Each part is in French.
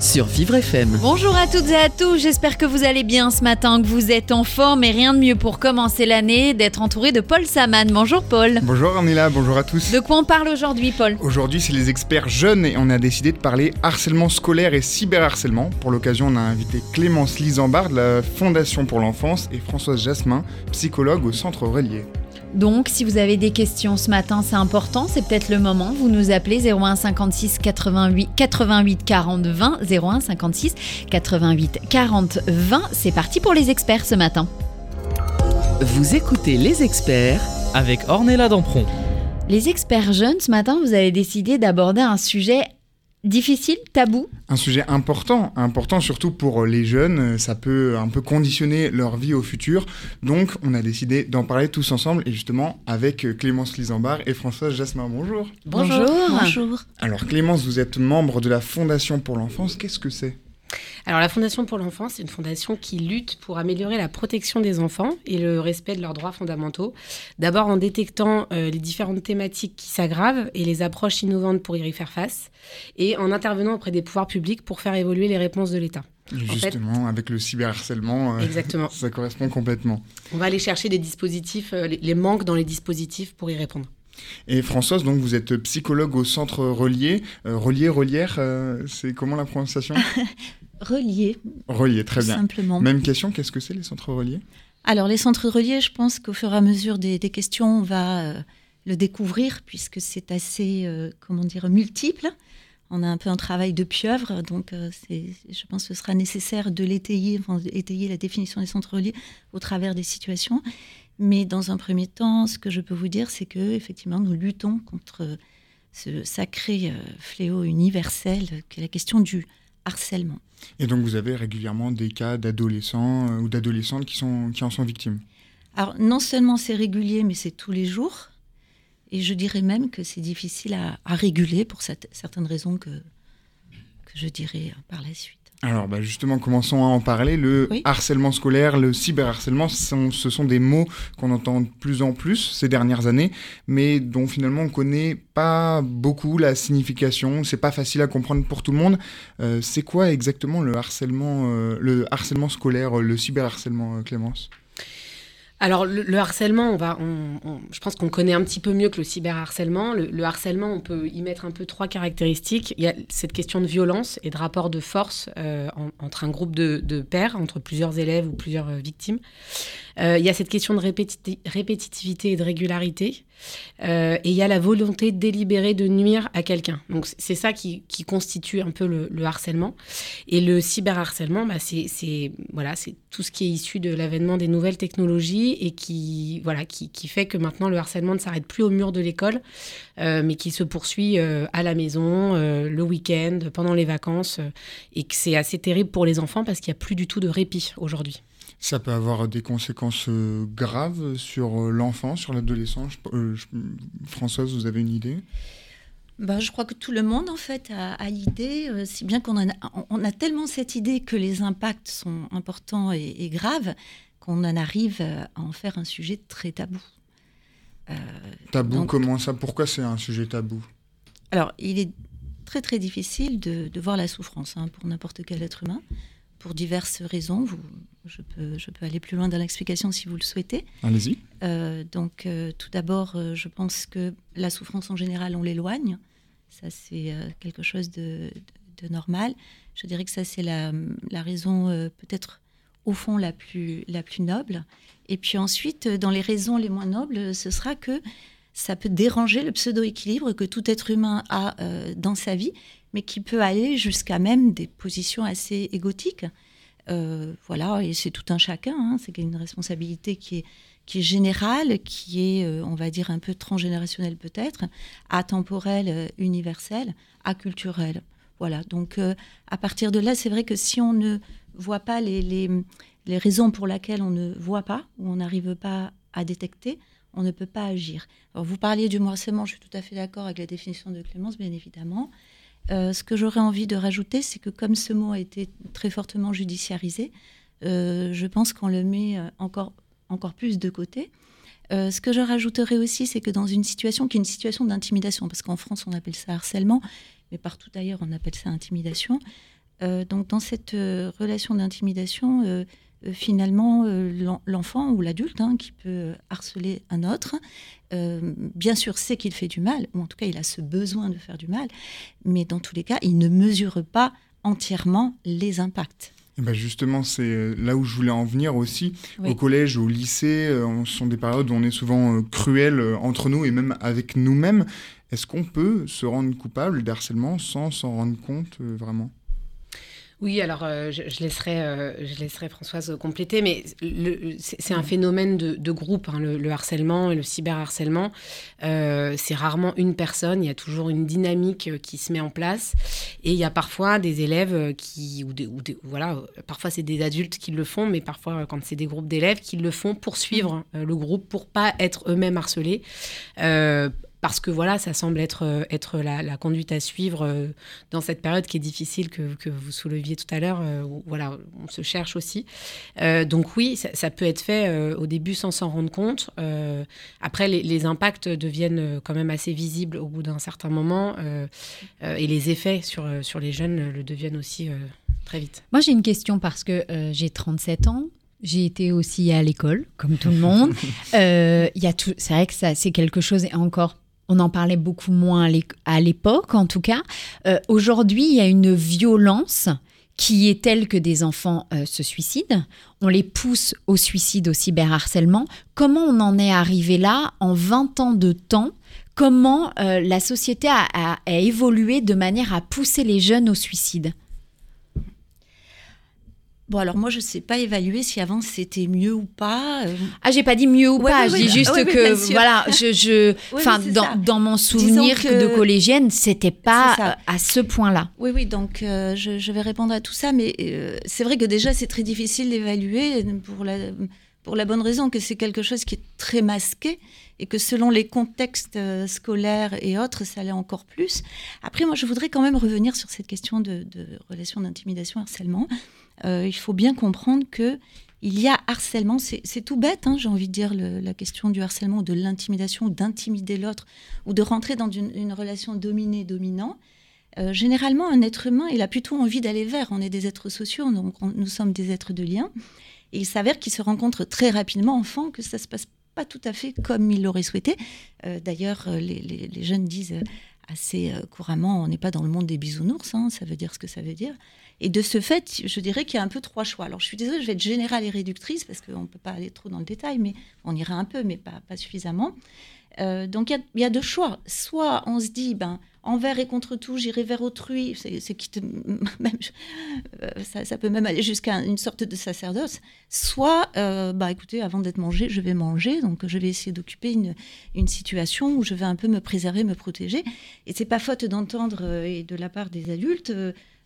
Sur Vivre FM. Bonjour à toutes et à tous, j'espère que vous allez bien ce matin, que vous êtes en forme et rien de mieux pour commencer l'année d'être entouré de Paul Saman. Bonjour Paul. Bonjour Ornella, bonjour à tous. De quoi on parle aujourd'hui Paul? Aujourd'hui, c'est les experts jeunes et on a décidé de parler harcèlement scolaire et cyberharcèlement. Pour l'occasion, on a invité Clémence Lisambard de la Fondation pour l'enfance et Françoise Jasmin, psychologue au Centre Relier. Donc si vous avez des questions ce matin, c'est important, c'est peut-être le moment, vous nous appelez 01 56 88 88 40 20 01 56 88 40 20. C'est parti pour les experts ce matin. Vous écoutez les experts Avec Ornella Dampron. Les experts jeunes, ce matin, vous avez décidé d'aborder un sujet difficile, tabou. Un sujet important, important surtout pour les jeunes, euh, ça peut un peu conditionner leur vie au futur. Donc, on a décidé d'en parler tous ensemble et justement avec euh, Clémence Lisambard et Françoise Jasmin. Bonjour. Bonjour. Alors Clémence, vous êtes membre de la Fondation pour l'enfance. Qu'est-ce que c'est? Alors la Fondation pour l'enfance, c'est une fondation qui lutte pour améliorer la protection des enfants et le respect de leurs droits fondamentaux. D'abord en détectant euh, les différentes thématiques qui s'aggravent et les approches innovantes pour y faire face, et en intervenant auprès des pouvoirs publics pour faire évoluer les réponses de l'État. Justement, avec le cyberharcèlement, euh, ça correspond complètement. On va aller chercher des dispositifs, euh, les manques dans les dispositifs pour y répondre. Et Françoise, donc vous êtes psychologue au centre Relier. Euh, relier, Relière, euh, c'est comment la prononciation Reliés, Relier, très bien. simplement. Même question, qu'est-ce que c'est les centres reliés Alors, les centres reliés, je pense qu'au fur et à mesure des, des questions, on va euh, le découvrir, puisque c'est assez, comment dire, multiple. On a un peu un travail de pieuvre, donc je pense que ce sera nécessaire de l'étayer, enfin, étayer la définition des centres reliés au travers des situations. Mais dans un premier temps, ce que je peux vous dire, c'est que effectivement, nous luttons contre ce sacré euh, fléau universel qu'est la question du harcèlement. Et donc vous avez régulièrement des cas d'adolescents euh, ou d'adolescentes qui, sont, qui en sont victimes? Alors, non seulement c'est régulier, mais c'est tous les jours. Et je dirais même que c'est difficile à, à réguler pour cette- certaines raisons que, que je dirai euh, par la suite. Alors bah, justement, commençons à en parler. Le Oui. harcèlement scolaire, le cyberharcèlement, ce sont, ce sont des mots qu'on entend de plus en plus ces dernières années, mais dont finalement on connaît pas beaucoup la signification. C'est pas facile à comprendre pour tout le monde. Euh, c'est quoi exactement le harcèlement, euh, le harcèlement scolaire, le cyberharcèlement, euh, Clémence? Alors, le, le harcèlement, on va, on- on- je pense qu'on connaît un petit peu mieux que le cyberharcèlement. Le, le harcèlement, on peut y mettre un peu trois caractéristiques. Il y a cette question de violence et de rapport de force euh, en- entre un groupe de, de pairs, entre plusieurs élèves ou plusieurs euh, victimes. Euh, il y a cette question de répéti- répétitivité et de régularité. Euh, et il y a la volonté délibérée de nuire à quelqu'un. Donc, c'est- ça qui, constitue un peu le, le harcèlement. Et le cyberharcèlement, bah, c'est voilà, tout ce qui est issu de l'avènement des nouvelles technologies et qui, voilà, qui, fait que maintenant le harcèlement ne s'arrête plus au mur de l'école, euh, mais qui se poursuit euh, à la maison, euh, le week-end, pendant les vacances, euh, et que c'est assez terrible pour les enfants parce qu'il n'y a plus du tout de répit aujourd'hui. Ça peut avoir des conséquences euh, graves sur euh, l'enfant, sur l'adolescent. Euh, Françoise, vous avez une idée? Ben, je crois que tout le monde, en fait, a, a l'idée, euh, si bien qu'on a, on- a tellement cette idée que les impacts sont importants et, et graves, qu'on en arrive à en faire un sujet très tabou. Euh, Tabou, Donc- comment ça? Pourquoi c'est un sujet tabou? Alors, il est très très difficile de, de voir la souffrance hein, pour n'importe quel être humain, pour diverses raisons. Vous, je, peux, je peux aller plus loin dans l'explication si vous le souhaitez. Allez-y. Euh, donc, euh, tout d'abord, euh, je pense que la souffrance en général, on l'éloigne. Ça, c'est quelque chose de, de- de normal. Je dirais que ça, c'est la, la raison peut-être au fond la plus, la plus noble. Et puis ensuite, dans les raisons les moins nobles, ce sera que ça peut déranger le pseudo-équilibre que tout être humain a dans sa vie, mais qui peut aller jusqu'à même des positions assez égotiques. Euh, voilà, et c'est tout un chacun, hein, c'est une responsabilité qui est, qui est générale, qui est, euh, on va dire, un peu transgénérationnelle peut-être, atemporelle, euh, universelle, aculturelle. Voilà, donc à partir de là, c'est vrai que si on ne voit pas les, les, raisons pour lesquelles on ne voit pas ou on n'arrive pas à détecter, on ne peut pas agir. Alors, vous parliez du harcèlement, je suis tout à fait d'accord avec la définition de Clémence, bien évidemment. Euh, ce que j'aurais envie de rajouter, c'est que comme ce mot a été très fortement judiciarisé, euh, je pense qu'on le met euh, encore, encore plus de côté. ce que je rajouterais aussi, c'est que dans une situation qui est une situation d'intimidation, parce qu'en France on appelle ça harcèlement, mais partout ailleurs on appelle ça intimidation. donc dans cette relation d'intimidation, euh, finalement euh, l'enfant ou l'adulte hein, qui peut harceler un autre, euh, bien sûr sait qu'il fait du mal, ou en tout cas il a ce besoin de faire du mal, mais dans tous les cas, il ne mesure pas entièrement les impacts. Et ben justement, c'est là où je voulais en venir aussi. Au collège, au lycée, ce sont des périodes où on est souvent cruel entre nous et même avec nous-mêmes. Est-ce qu'on peut se rendre coupable d'harcèlement sans s'en rendre compte vraiment? Oui, alors euh, je, laisserai, euh, je laisserai Françoise compléter, mais c'est un phénomène de, groupe, hein, le, harcèlement et le cyberharcèlement. Euh, c'est rarement une personne, il y a toujours une dynamique qui se met en place. Et il y a parfois des élèves qui, ou, des, ou voilà, parfois c'est des adultes qui le font, mais parfois quand c'est des groupes d'élèves qui le font pour suivre le groupe, pour pas être eux-mêmes harcelés parce que voilà, ça semble être, euh, être la, conduite à suivre euh, dans cette période qui est difficile que, que vous souleviez tout à l'heure. Euh, voilà, on se cherche aussi. donc oui, ça, peut être fait au début sans s'en rendre compte. après, les, impacts deviennent quand même assez visibles au bout d'un certain moment et les effets sur, sur les jeunes le deviennent aussi très vite. Moi, j'ai une question parce que j'ai 37 ans. J'ai été aussi à l'école, comme tout le monde. Euh, c'est vrai que ça, c'est quelque chose, et encore on en parlait beaucoup moins à l'époque, en tout cas. Euh, aujourd'hui, il y a une violence qui est telle que des enfants euh, se suicident. On les pousse au suicide, au cyberharcèlement. Comment on en est arrivé là en 20 ans de temps? Comment euh, la société a évolué de manière à pousser les jeunes au suicide? Bon, alors moi, je ne sais pas évaluer si avant c'était mieux ou pas. Euh. Ah, j'ai pas dit mieux ou pas, je dis juste que, voilà, je, je enfin, dans, dans, mon souvenir de collégienne, c'était pas euh, à ce point-là. Oui, oui, donc euh, je, je, vais répondre à tout ça, mais c'est vrai que déjà, c'est très difficile d'évaluer pour la, pour la bonne raison que c'est quelque chose qui est très masqué et que selon les contextes scolaires et autres, ça allait encore plus. Après, moi, je voudrais quand même revenir sur cette question de, relation d'intimidation, harcèlement. Euh, il faut bien comprendre que il y a harcèlement, c'est tout bête, hein, j'ai envie de dire, la question du harcèlement, ou de l'intimidation, d'intimider l'autre, ou de rentrer dans une, relation dominée-dominant. Euh, généralement, un être humain, il a plutôt envie d'aller vers. On est des êtres sociaux, donc nous sommes des êtres de lien. Et il s'avère qu'il se rencontre très rapidement, enfant, que ça se passe pas tout à fait comme il l'aurait souhaité. Euh, d'ailleurs, les, les, jeunes disent assez couramment, on n'est pas dans le monde des bisounours, hein, ça veut dire ce que ça veut dire. Et de ce fait, je dirais qu'il y a un peu trois choix. Alors, je suis désolée, je vais être générale et réductrice parce qu'on ne peut pas aller trop dans le détail, mais on ira un peu, mais pas, suffisamment. Euh, donc, il y, a deux choix. Soit on se dit, ben, envers et contre tout, j'irai vers autrui. Euh, ça, peut même aller jusqu'à une sorte de sacerdoce. Soit, euh, bah, écoutez, avant d'être mangé, je vais manger. Donc, je vais essayer d'occuper une, situation où je vais un peu me préserver, me protéger. Et c'est pas faute d'entendre, et de la part des adultes,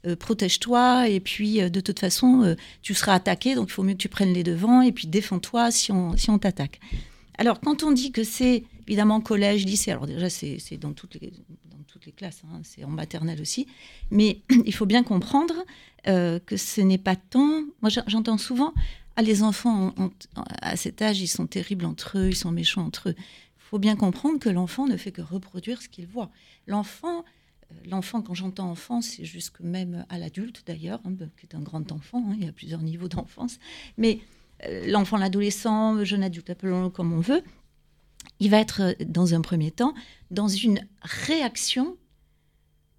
euh, protège-toi et puis euh, de toute façon euh, tu seras attaqué donc il faut mieux que tu prennes les devants et puis défends-toi si on, t'attaque. Alors quand on dit que c'est évidemment collège, lycée, alors déjà c'est dans toutes les, les classes, hein, c'est en maternelle aussi, mais il faut bien comprendre que ce n'est pas tant... Moi j'entends souvent, ah, les enfants à cet âge ils sont terribles entre eux, ils sont méchants entre eux. Il faut bien comprendre que l'enfant ne fait que reproduire ce qu'il voit. L'enfant l'enfant, quand j'entends enfant, c'est jusque même à l'adulte d'ailleurs, hein, qui est un grand enfant, hein, il y a plusieurs niveaux d'enfance, mais euh, l'enfant, l'adolescent, jeune adulte, appelons-le comme on veut, il va être euh, dans un premier temps dans une réaction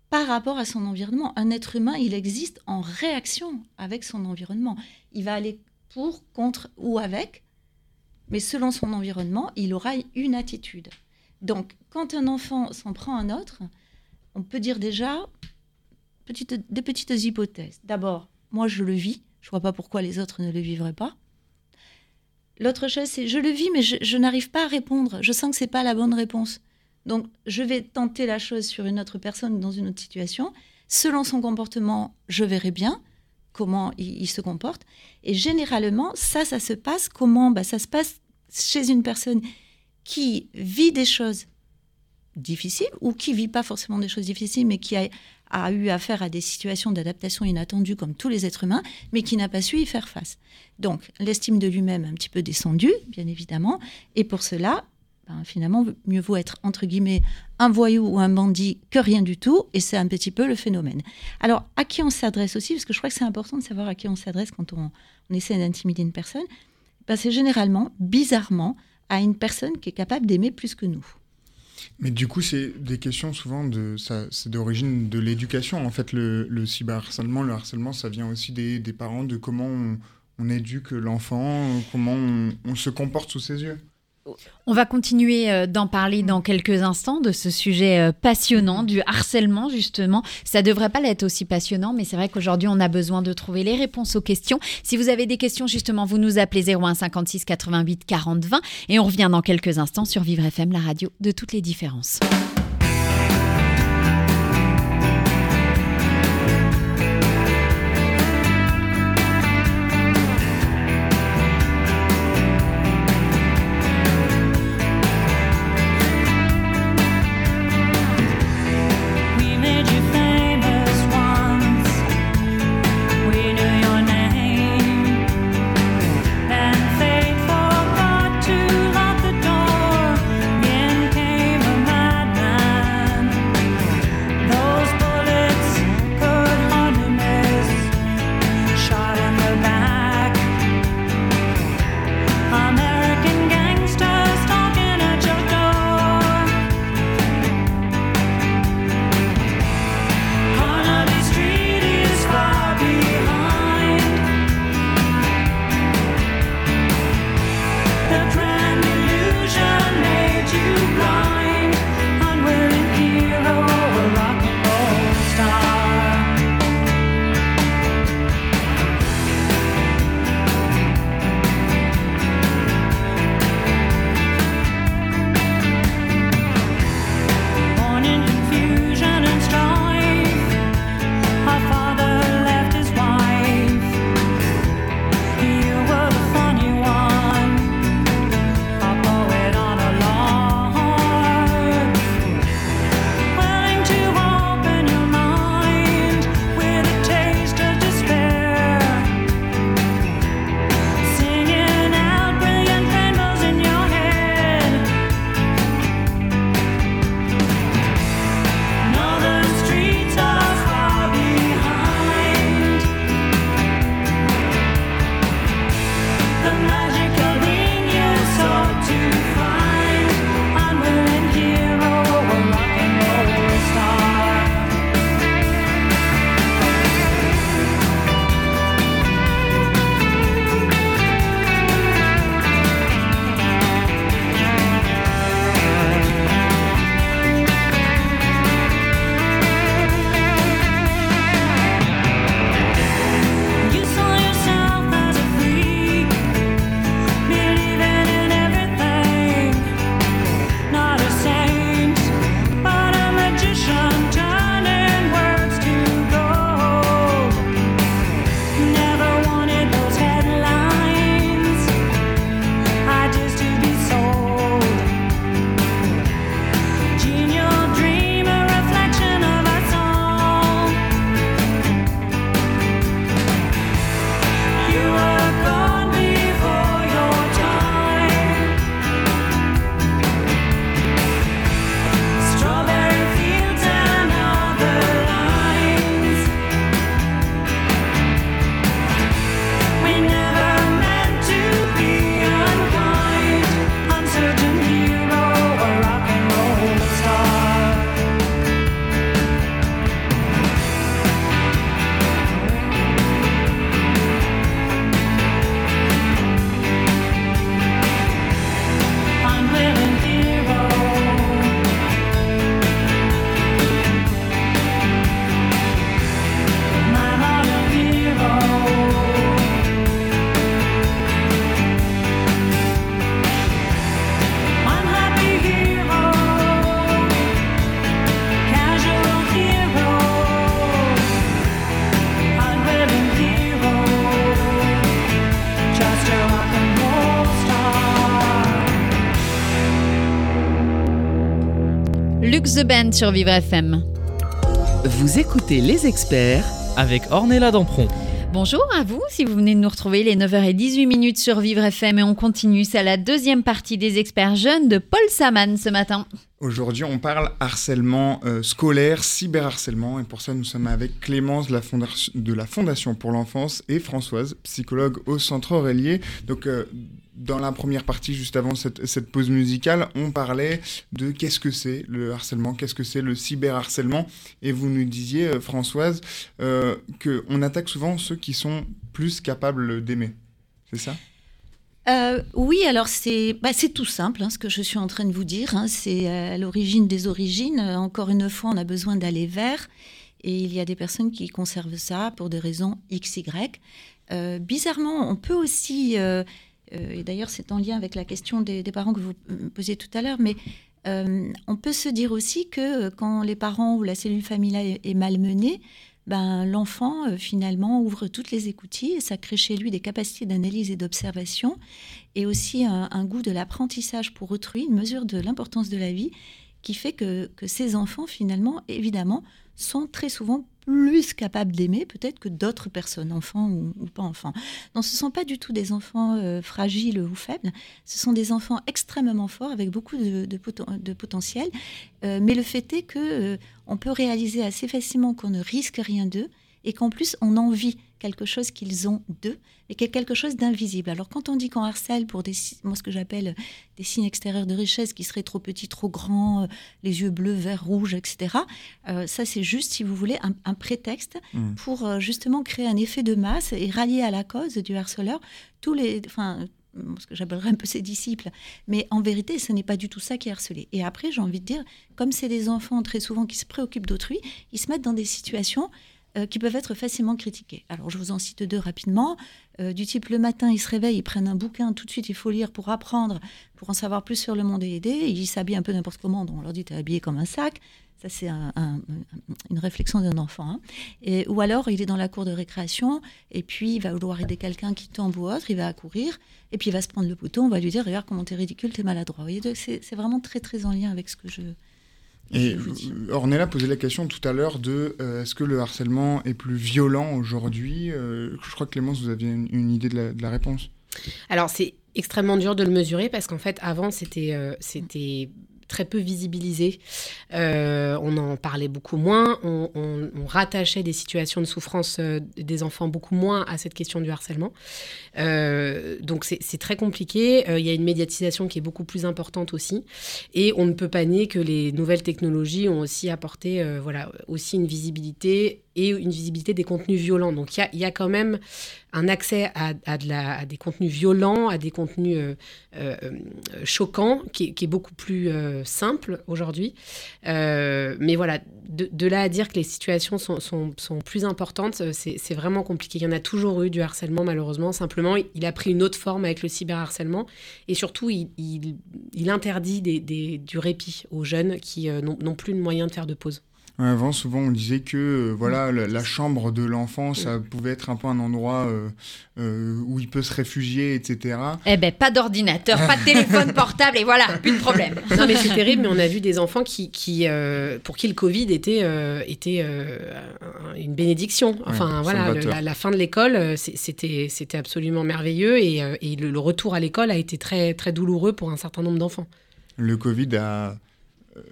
par rapport à son environnement. Un être humain, il existe en réaction avec son environnement. Il va aller pour, contre ou avec, mais selon son environnement, il aura une attitude. Donc, quand un enfant s'en prend un autre, on peut dire déjà des petites hypothèses. D'abord, moi je le vis, je ne vois pas pourquoi les autres ne le vivraient pas. L'autre chose, c'est je le vis, mais je, n'arrive pas à répondre. Je sens que ce n'est pas la bonne réponse. Donc, je vais tenter la chose sur une autre personne dans une autre situation. Selon son comportement, je verrai bien comment il, se comporte. Et généralement, ça, ça se passe comment? Bah, Ça se passe chez une personne qui vit des choses difficiles ou qui vit pas forcément des choses difficiles, mais qui a, a eu affaire à des situations d'adaptation inattendues comme tous les êtres humains, mais qui n'a pas su y faire face. Donc, l'estime de lui-même un petit peu descendue, bien évidemment, et pour cela, ben, finalement, mieux vaut être, entre guillemets, un voyou ou un bandit que rien du tout, et c'est un petit peu le phénomène. Alors, à qui on s'adresse aussi, parce que je crois que c'est important de savoir à qui on s'adresse quand on, essaie d'intimider une personne, ben, c'est généralement, bizarrement, à une personne qui est capable d'aimer plus que nous. Mais du coup, c'est des questions souvent de, ça, c'est d'origine de l'éducation. En fait, le, le, cyberharcèlement, le harcèlement, ça vient aussi des, parents, de comment on éduque l'enfant, comment on, se comporte sous ses yeux. On va continuer euh, d'en parler dans quelques instants de ce sujet euh, passionnant du harcèlement justement. Ça devrait pas l'être aussi passionnant, mais c'est vrai qu'aujourd'hui on a besoin de trouver les réponses aux questions. Si vous avez des questions justement, vous nous appelez 01 56 88 40 20 et on revient dans quelques instants sur Vivre FM, la radio de toutes les différences. Sur Vivre FM. Vous écoutez les experts avec Ornella Dampron. Bonjour à vous, si vous venez de nous retrouver les 9h18 minutes sur Vivre FM et on continue, c'est la deuxième partie des experts jeunes de Paul Saman ce matin. Aujourd'hui, on parle harcèlement euh, scolaire, cyberharcèlement, et pour ça, nous sommes avec Clémence de la, Fondation, de la Fondation pour l'enfance et Françoise, psychologue au Centre Aurélier. Donc, euh, dans la première partie, juste avant cette, pause musicale, on parlait de qu'est-ce que c'est le harcèlement, qu'est-ce que c'est le cyberharcèlement, et vous nous disiez, euh, Françoise, euh, qu'on attaque souvent ceux qui sont plus capables d'aimer. C'est ça? Euh, oui, alors c'est bah, tout simple, hein, ce que je suis en train de vous dire. Hein, c'est à l'origine des origines. Encore une fois, on a besoin d'aller vers. Et il y a des personnes qui conservent ça pour des raisons X, Y. Euh, bizarrement, on peut aussi, euh, et d'ailleurs c'est en lien avec la question des, parents que vous posiez tout à l'heure, mais on peut se dire aussi que quand les parents ou la cellule familiale est, malmenée, ben, l'enfant, euh, finalement, ouvre toutes les écoutilles et ça crée chez lui des capacités d'analyse et d'observation et aussi un, un goût de l'apprentissage pour autrui, une mesure de l'importance de la vie qui fait que, que ces enfants, finalement, évidemment, sont très souvent plus capables d'aimer peut-être que d'autres personnes, enfants ou, pas enfants. Donc ce ne sont pas du tout des enfants euh, fragiles ou faibles, ce sont des enfants extrêmement forts avec beaucoup de, de, poten de potentiel. Euh, mais le fait est que euh, on peut réaliser assez facilement qu'on ne risque rien d'eux et qu'en plus on envie quelque chose qu'ils ont d'eux, et qui est quelque chose d'invisible. Alors quand on dit qu'on harcèle pour des, moi ce que j'appelle des signes extérieurs de richesse qui seraient trop petits, trop grands, euh, les yeux bleus, verts, rouges, etc., euh, ça c'est juste, si vous voulez, un, un prétexte mmh. pour euh, justement créer un effet de masse et rallier à la cause du harceleur tous les, enfin ce que j'appellerais un peu ses disciples. Mais en vérité, ce n'est pas du tout ça qui est harcelé. Et après, j'ai envie de dire, comme c'est des enfants très souvent qui se préoccupent d'autrui, ils se mettent dans des situations euh, qui peuvent être facilement critiqués. Alors je vous en cite deux rapidement. Euh, du type le matin, ils se réveillent, ils prennent un bouquin, tout de suite il faut lire pour apprendre, pour en savoir plus sur le monde et aider. Ils s'habillent un peu n'importe comment, on leur dit tu es habillé comme un sac. Ça, c'est un, un, une réflexion d'un enfant. Hein. Et, ou alors, il est dans la cour de récréation, et puis il va vouloir aider quelqu'un qui tombe ou autre, il va accourir, et puis il va se prendre le bouton, on va lui dire Regarde comment t'es ridicule, t'es maladroit. C'est vraiment très, très en lien avec ce que je, et Ornella posait la question tout à l'heure de euh, est-ce que le harcèlement est plus violent aujourd'hui euh, Je crois que Clémence, vous aviez une, une idée de la, de la, réponse. Alors c'est extrêmement dur de le mesurer parce qu'en fait avant c'était euh, c'était très peu visibilisé. Euh, on en parlait beaucoup moins. On, rattachait des situations de souffrance euh, des enfants beaucoup moins à cette question du harcèlement. Euh, donc c'est très compliqué. Il y a une médiatisation qui est beaucoup plus importante aussi. Et on ne peut pas nier que les nouvelles technologies ont aussi apporté voilà, aussi une visibilité et une visibilité des contenus violents. Donc il y, y a, quand même un accès à, des contenus violents, à des contenus euh, euh, choquants, qui, est beaucoup plus euh, simple aujourd'hui. Mais voilà, de, là à dire que les situations sont, plus importantes, c'est vraiment compliqué. Il y en a toujours eu du harcèlement, malheureusement. Simplement, il a pris une autre forme avec le cyberharcèlement. Et surtout, il, interdit du répit aux jeunes qui n'ont plus de moyens de faire de pause. Avant, souvent, on disait que euh, voilà, la, la, chambre de l'enfant, ça pouvait être un peu un endroit euh, euh, où il peut se réfugier, etc. Eh ben, pas d'ordinateur, pas de téléphone portable, et voilà, plus de problème. Non, mais c'est terrible, mais on a vu des enfants qui, qui euh, pour qui le Covid était, euh, était une bénédiction. Enfin, ouais, voilà, le, la, la, fin de l'école, c'était, c'était absolument merveilleux, et, et le, le retour à l'école a été très, très douloureux pour un certain nombre d'enfants. Le Covid a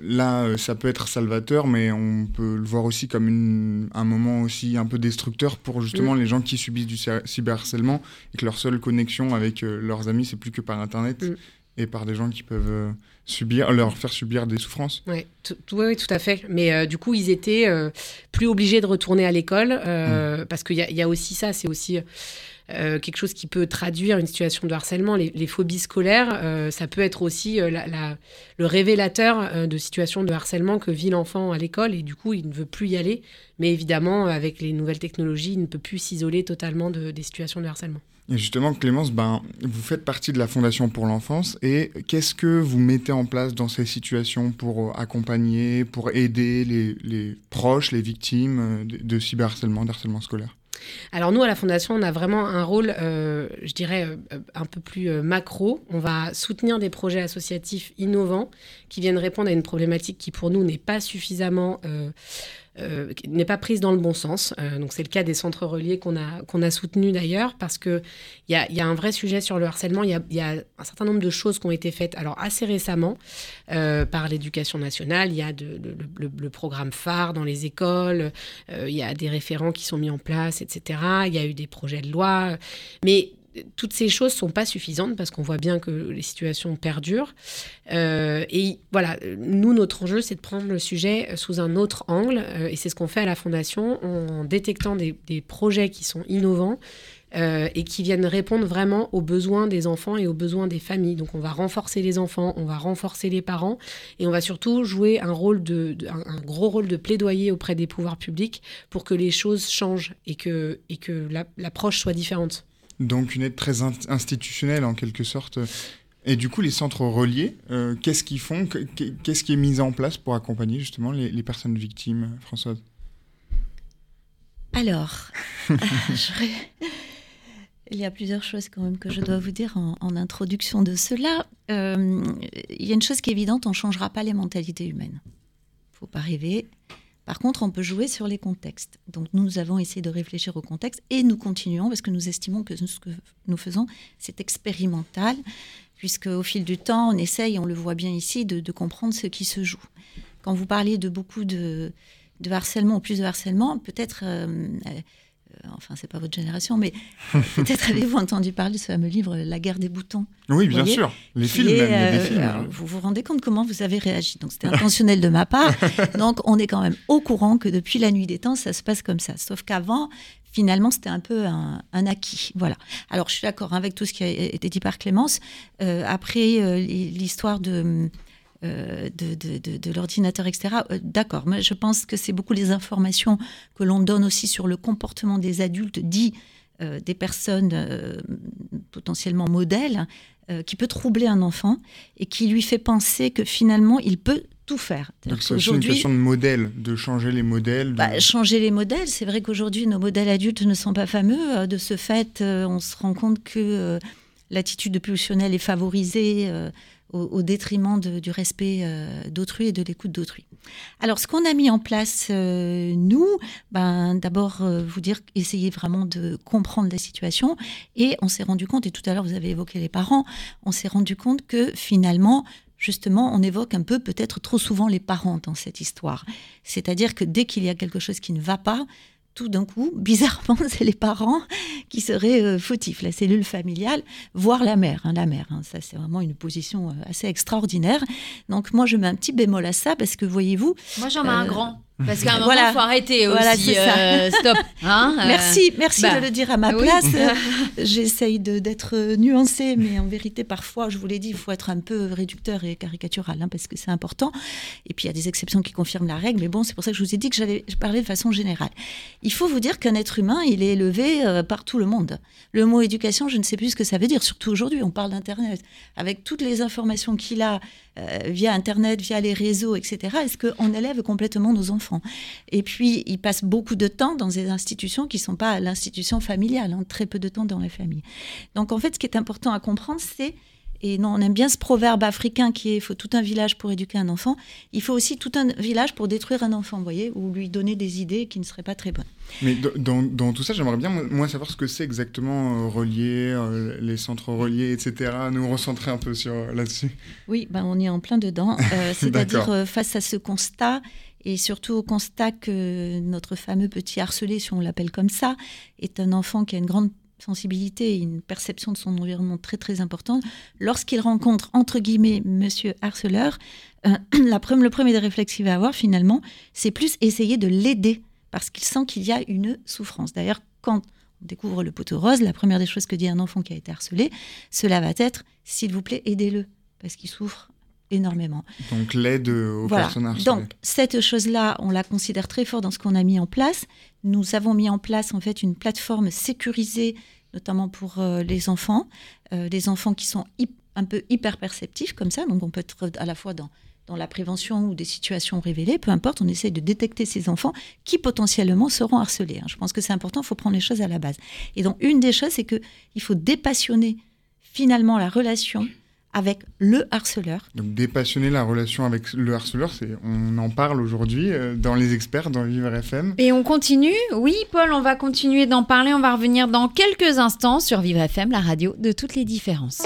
là, ça peut être salvateur, mais on peut le voir aussi comme une, un moment aussi un peu destructeur pour justement mmh. les gens qui subissent du cyberharcèlement et que leur seule connexion avec euh, leurs amis, c'est plus que par Internet mmh. et par des gens qui peuvent euh, subir, leur faire subir des souffrances. Oui, tout, oui, tout à fait. Mais euh, du coup, ils étaient euh, plus obligés de retourner à l'école mmh. parce qu'il y, y, a aussi ça, c'est aussi euh, quelque chose qui peut traduire une situation de harcèlement. Les, phobies scolaires, euh, ça peut être aussi euh, le révélateur de situations de harcèlement que vit l'enfant à l'école et du coup, il ne veut plus y aller. Mais évidemment, avec les nouvelles technologies, il ne peut plus s'isoler totalement de, des situations de harcèlement. Et justement, Clémence, ben, vous faites partie de la Fondation pour l'enfance et qu'est-ce que vous mettez en place dans ces situations pour accompagner, pour aider les, les proches, les victimes de cyberharcèlement, d'harcèlement scolaire? Alors nous, à la Fondation, on a vraiment un rôle, euh, je dirais, euh, un peu plus euh, macro. On va soutenir des projets associatifs innovants qui viennent répondre à une problématique qui, pour nous, n'est pas suffisamment... n'est pas prise dans le bon sens. donc c'est le cas des centres reliés qu'on a, qu'on a soutenus d'ailleurs, parce qu'il y a, y a un vrai sujet sur le harcèlement. Il y a, y a, un certain nombre de choses qui ont été faites alors assez récemment par l'éducation nationale. Il y a le, le, programme phare dans les écoles, il y a des référents qui sont mis en place, etc. Il y a eu des projets de loi, mais toutes ces choses sont pas suffisantes parce qu'on voit bien que les situations perdurent. Euh, et voilà, nous, notre enjeu, c'est de prendre le sujet sous un autre angle. Euh, et c'est ce qu'on fait à la Fondation en détectant des, projets qui sont innovants euh, et qui viennent répondre vraiment aux besoins des enfants et aux besoins des familles. Donc on va renforcer les enfants, on va renforcer les parents et on va surtout jouer un, rôle de, un, gros rôle de plaidoyer auprès des pouvoirs publics pour que les choses changent et que, et que l'approche soit différente. Donc une aide très institutionnelle en quelque sorte. Et du coup, les centres reliés, euh, qu'est-ce qu'ils font Qu'est-ce qui est mis en place pour accompagner justement les, personnes victimes, Françoise? Alors, Il y a plusieurs choses quand même que je dois vous dire en, introduction de cela. Euh, il y a une chose qui est évidente, on ne changera pas les mentalités humaines. Il ne faut pas rêver. Par contre, on peut jouer sur les contextes. Donc nous avons essayé de réfléchir au contexte et nous continuons parce que nous estimons que ce que nous faisons, c'est expérimental, puisque au fil du temps, on essaye, on le voit bien ici, de, comprendre ce qui se joue. Quand vous parliez de beaucoup de, harcèlement ou plus de harcèlement, peut-être... Euh, enfin c'est pas votre génération, mais peut-être avez-vous entendu parler de ce fameux livre La guerre des boutons Oui, bien sûr, les films, même, euh, films. vous vous rendez compte comment vous avez réagi Donc c'était intentionnel de ma part. Donc on est quand même au courant que depuis la nuit des temps, ça se passe comme ça. Sauf qu'avant, finalement, c'était un peu un, acquis. Voilà. Alors, je suis d'accord avec tout ce qui a été dit par Clémence. Euh, après, l'histoire de euh, de, de, l'ordinateur, etc. Euh, d'accord, mais je pense que c'est beaucoup les informations que l'on donne aussi sur le comportement des adultes, dit euh, des personnes potentiellement modèles, qui peut troubler un enfant et qui lui fait penser que finalement il peut tout faire. Donc c'est une question de modèle, de changer les modèles. Bah, changer les modèles, c'est vrai qu'aujourd'hui nos modèles adultes ne sont pas fameux. De ce fait, on se rend compte que l'attitude pulsionnelle est favorisée au, détriment du respect euh, d'autrui et de l'écoute d'autrui. Alors, ce qu'on a mis en place, euh, nous, ben, d'abord, euh, vous dire, essayer vraiment de comprendre la situation. Et on s'est rendu compte, et tout à l'heure, vous avez évoqué les parents, on s'est rendu compte que finalement, justement, on évoque un peu peut-être trop souvent les parents dans cette histoire. C'est-à-dire que dès qu'il y a quelque chose qui ne va pas, tout d'un coup, bizarrement, c'est les parents qui seraient euh, fautifs, la cellule familiale, voire la mère. Hein, la mère, hein. ça c'est vraiment une position euh, assez extraordinaire. Donc moi, je mets un petit bémol à ça parce que voyez-vous. Moi, j'en mets un euh, grand. Parce qu'à un moment, il faut arrêter aussi. Ça. stop. Hein, merci, merci bah, de le dire à ma place. J'essaye d'être nuancée, mais en vérité, parfois, je vous l'ai dit, il faut être un peu réducteur et caricatural, parce que c'est important. Et puis, il y a des exceptions qui confirment la règle. Mais bon, c'est pour ça que je vous ai dit que j'allais parler de façon générale. Il faut vous dire qu'un être humain, il est élevé par tout le monde. Le mot éducation, je ne sais plus ce que ça veut dire. Surtout aujourd'hui, on parle d'Internet. Avec toutes les informations qu'il a euh, via Internet, via les réseaux, etc. Est-ce qu'on élève complètement nos enfants? Et puis, ils passent beaucoup de temps dans des institutions qui ne sont pas l'institution familiale, hein, très peu de temps dans la famille. Donc, en fait, ce qui est important à comprendre, c'est et non, on aime bien ce proverbe africain qui est il faut tout un village pour éduquer un enfant. Il faut aussi tout un village pour détruire un enfant, vous voyez, ou lui donner des idées qui ne seraient pas très bonnes. Mais dans, dans tout ça, j'aimerais bien, moi, savoir ce que c'est exactement euh, relié, euh, les centres reliés, etc. Nous recentrer un peu sur euh, là-dessus. Oui, ben, on est en plein dedans. C'est-à-dire, face à ce constat, et surtout au constat que notre fameux petit harcelé, si on l'appelle comme ça, est un enfant qui a une grande sensibilité et une perception de son environnement très très importante, lorsqu'il rencontre entre guillemets Monsieur harceleur, euh, la le premier des réflexes qu'il va avoir finalement, c'est plus essayer de l'aider parce qu'il sent qu'il y a une souffrance. D'ailleurs, quand on découvre le poteau rose, la première des choses que dit un enfant qui a été harcelé, cela va être s'il vous plaît, aidez-le parce qu'il souffre énormément. Donc l'aide aux personnes Donc cette chose-là, on la considère très fort dans ce qu'on a mis en place. Nous avons mis en place en fait une plateforme sécurisée, notamment pour euh, les enfants, euh, des enfants qui sont un peu hyper perceptifs comme ça. Donc on peut être à la fois dans dans la prévention ou des situations révélées, peu importe, on essaye de détecter ces enfants qui potentiellement seront harcelés. hein. Je pense que c'est important, il faut prendre les choses à la base. Et donc, une des choses, c'est qu'il faut dépassionner finalement la relation avec le harceleur. Donc dépassionner la relation avec le harceleur, c'est on en parle aujourd'hui euh, dans les experts dans Vivre FM. Et on continue Oui, Paul, on va continuer d'en parler. On va revenir dans quelques instants sur Vivre FM, la radio de toutes les différences.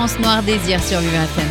France, Noir Désir sur Vivre FM.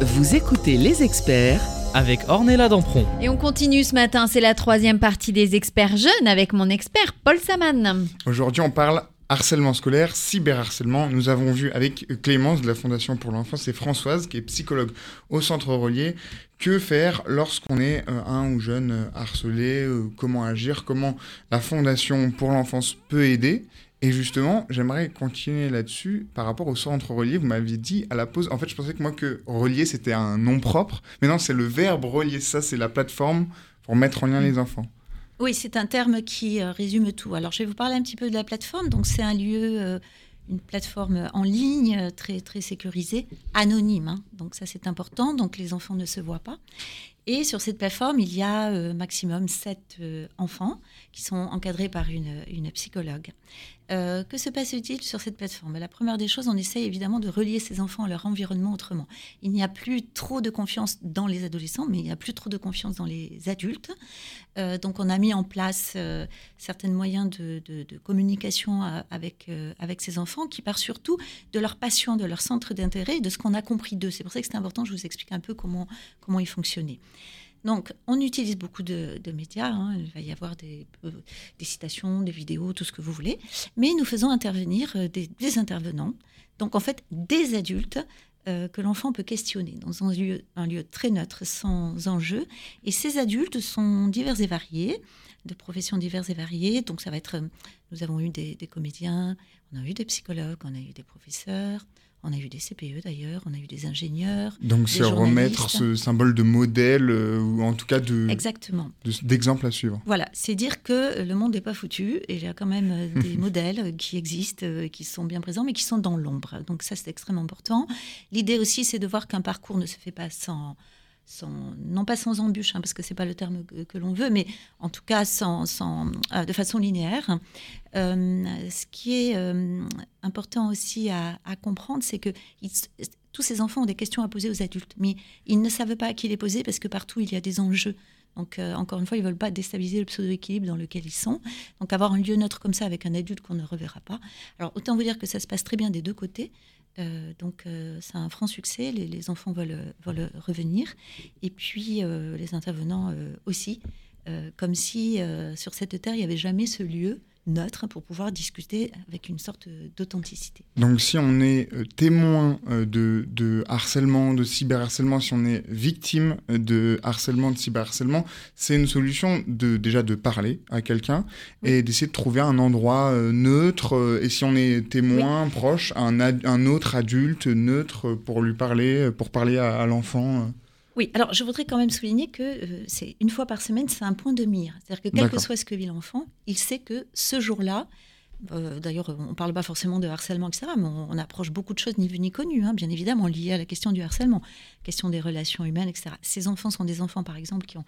Vous écoutez les experts Avec Ornella Dampron. Et on continue ce matin, c'est la troisième partie des experts jeunes avec mon expert Paul Saman. Aujourd'hui, on parle harcèlement scolaire, cyberharcèlement. Nous avons vu avec Clémence de la Fondation pour l'enfance et Françoise, qui est psychologue au centre relié, que faire lorsqu'on est euh, un ou jeune harcelé, euh, comment agir, comment la Fondation pour l'enfance peut aider. Et justement, j'aimerais continuer là-dessus par rapport au centre relié. Vous m'aviez dit à la pause, en fait, je pensais que moi que relier c'était un nom propre, mais non, c'est le verbe relier. Ça, c'est la plateforme pour mettre en lien les enfants. Oui, c'est un terme qui euh, résume tout. Alors, je vais vous parler un petit peu de la plateforme. Donc, c'est un lieu, euh, une plateforme en ligne, euh, très, très sécurisée, anonyme. hein. Donc, ça, c'est important. Donc, les enfants ne se voient pas. Et sur cette plateforme, il y a maximum sept euh, enfants qui sont encadrés par une psychologue. Euh, que se passe-t-il sur cette plateforme? La première des choses, on essaye évidemment de relier ces enfants à leur environnement autrement. Il n'y a plus trop de confiance dans les adolescents, mais il n'y a plus trop de confiance dans les adultes. Euh, donc on a mis en place euh, certains moyens de, communication avec, avec ces enfants qui partent surtout de leur passion, de leur centre d'intérêt de ce qu'on a compris d'eux. C'est pour ça que c'est important, je vous explique un peu comment, comment ils fonctionnaient. Donc, on utilise beaucoup de, médias. hein. Il va y avoir des, euh, des citations, des vidéos, tout ce que vous voulez. Mais nous faisons intervenir euh, des, intervenants. Donc, en fait, des adultes euh, que l'enfant peut questionner dans un lieu, un lieu très neutre, sans enjeu. Et ces adultes sont divers et variés, de professions diverses et variées. Donc ça va être, nous avons eu des comédiens, on a eu des psychologues, on a eu des professeurs, on a eu des CPE d'ailleurs, on a eu des ingénieurs. Donc c'est remettre ce symbole de modèle, euh, ou en tout cas de- Exactement. de- d'exemple à suivre. Voilà, c'est dire que le monde n'est pas foutu et il y a quand même euh, des modèles qui existent, euh, qui sont bien présents, mais qui sont dans l'ombre. Donc ça, c'est extrêmement important. L'idée aussi, c'est de voir qu'un parcours ne se fait pas sans, non pas sans embûche, hein, parce que c'est pas le terme que, l'on veut, mais en tout cas sans, sans, euh, de façon linéaire. Euh, ce qui est euh, important aussi à, comprendre, c'est que tous ces enfants ont des questions à poser aux adultes, mais ils ne savent pas à qui les poser parce que partout il y a des enjeux. Donc, encore une fois, ils ne veulent pas déstabiliser le pseudo-équilibre dans lequel ils sont. Donc, avoir un lieu neutre comme ça avec un adulte qu'on ne reverra pas. Alors, autant vous dire que ça se passe très bien des deux côtés. Euh, donc, euh, c'est un franc succès. Les, enfants veulent, revenir. Et puis, euh, les intervenants aussi. Comme si, sur cette terre, il n'y avait jamais ce lieu neutre pour pouvoir discuter avec une sorte d'authenticité. Donc si on est euh, témoin euh, de, de harcèlement, de cyberharcèlement, si on est victime euh, de harcèlement, de cyberharcèlement, c'est une solution de déjà de parler à quelqu'un et d'essayer de trouver un endroit neutre. et si on est témoin, proche, un, autre adulte neutre pour lui parler, pour parler à, à l'enfant. Oui, alors je voudrais quand même souligner que euh, c'est une fois par semaine, c'est un point de mire. C'est-à-dire que quel que soit ce que vit l'enfant, il sait que ce jour-là, euh, d'ailleurs, on ne parle pas forcément de harcèlement, etc., mais on, on approche beaucoup de choses ni vues ni connues, hein, bien évidemment, liées à la question du harcèlement, question des relations humaines, etc. Ces enfants sont des enfants, par exemple, qui ont,